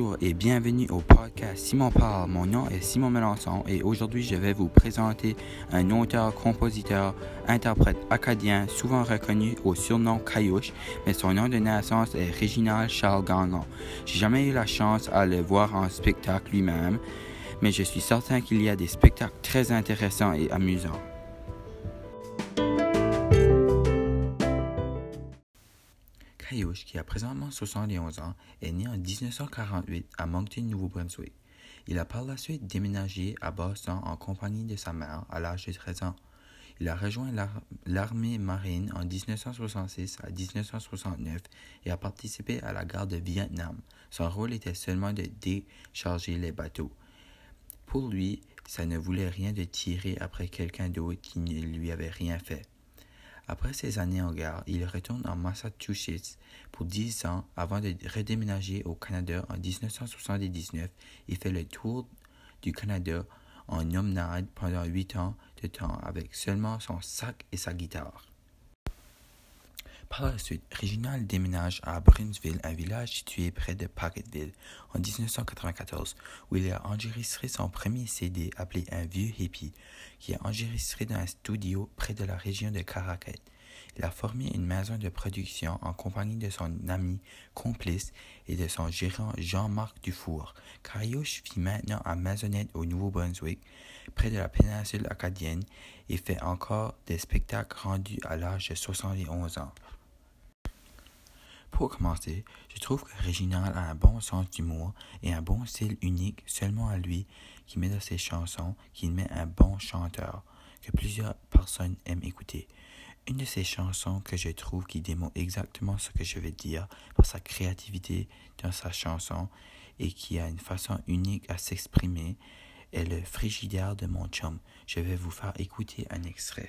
Bonjour et bienvenue au podcast Simon Parle. Mon nom est Simon Melançon et aujourd'hui je vais vous présenter un auteur, compositeur, interprète acadien souvent reconnu au surnom Caillouche, mais son nom de naissance est Réginald Charles Gagnon. J'ai jamais eu la chance à le voir en spectacle lui-même, mais je suis certain qu'il y a des spectacles très intéressants et amusants. Qui a présentement 71 ans, est né en 1948 à Moncton, Nouveau-Brunswick. Il a par la suite déménagé à Boston en compagnie de sa mère à l'âge de 13 ans. Il a rejoint l'armée marine en 1966 à 1969 et a participé à la guerre de Vietnam. Son rôle était seulement de décharger les bateaux. Pour lui, ça ne voulait rien de tirer après quelqu'un d'autre qui ne lui avait rien fait. Après ces années en guerre, il retourne en Massachusetts pour dix ans avant de redéménager au Canada en 1979 et fait le tour du Canada en nomade pendant huit ans de temps avec seulement son sac et sa guitare. Par la suite, Reginald déménage à Brunsville, un village situé près de Pocketville, en 1994, où il a enregistré son premier CD appelé Un vieux hippie, qui est enregistré dans un studio près de la région de Caracat. Il a formé une maison de production en compagnie de son ami complice et de son gérant Jean-Marc Dufour. Cariouche vit maintenant à Maisonnette au Nouveau-Brunswick, près de la péninsule acadienne, et fait encore des spectacles rendus à l'âge de 71 ans. Pour commencer, je trouve que Réginald a un bon sens d'humour et un bon style unique seulement à lui qui met dans ses chansons qu'il met un bon chanteur que plusieurs personnes aiment écouter. Une de ses chansons que je trouve qui démontre exactement ce que je veux dire par sa créativité dans sa chanson et qui a une façon unique à s'exprimer est le frigidaire de mon chum. Je vais vous faire écouter un extrait.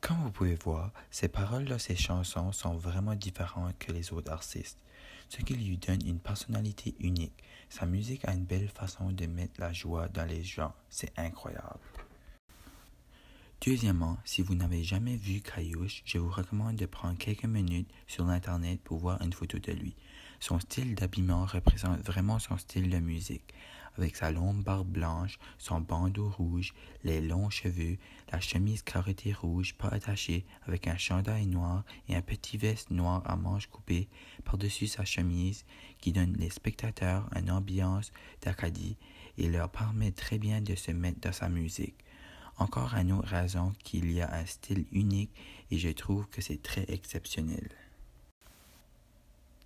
Comme vous pouvez voir, ces paroles de ces chansons sont vraiment différentes que les autres artistes, ce qui lui donne une personnalité unique. Sa musique a une belle façon de mettre la joie dans les gens, c'est incroyable. Deuxièmement, si vous n'avez jamais vu Caillouche, je vous recommande de prendre quelques minutes sur l'internet pour voir une photo de lui. Son style d'habillement représente vraiment son style de musique avec sa longue barbe blanche, son bandeau rouge, les longs cheveux, la chemise carottée rouge pas attachée avec un chandail noir et un petit veste noir à manches coupées par-dessus sa chemise qui donne les spectateurs une ambiance d'Acadie et leur permet très bien de se mettre dans sa musique. Encore une autre raison qu'il y a un style unique et je trouve que c'est très exceptionnel.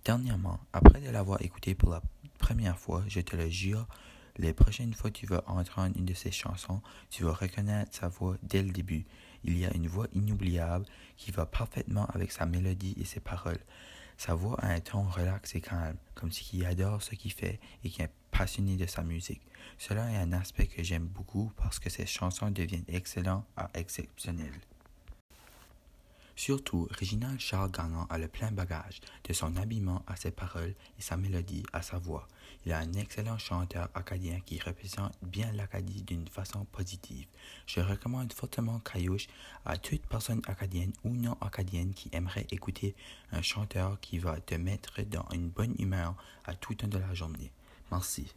Dernièrement, après de l'avoir écouté pour la première fois, je te le jure, les prochaines fois que tu vas entendre une de ses chansons, tu vas reconnaître sa voix dès le début. Il y a une voix inoubliable qui va parfaitement avec sa mélodie et ses paroles. Sa voix a un ton relax et calme, comme s'il adore ce qu'il fait et qui passionné de sa musique. Cela est un aspect que j'aime beaucoup parce que ses chansons deviennent excellentes à exceptionnelles. Surtout, Réginald Charles Gagnon a le plein bagage, de son habillement à ses paroles et sa mélodie à sa voix. Il est un excellent chanteur acadien qui représente bien l'Acadie d'une façon positive. Je recommande fortement Caillouche à toute personne acadienne ou non acadienne qui aimerait écouter un chanteur qui va te mettre dans une bonne humeur à tout temps de la journée. Merci.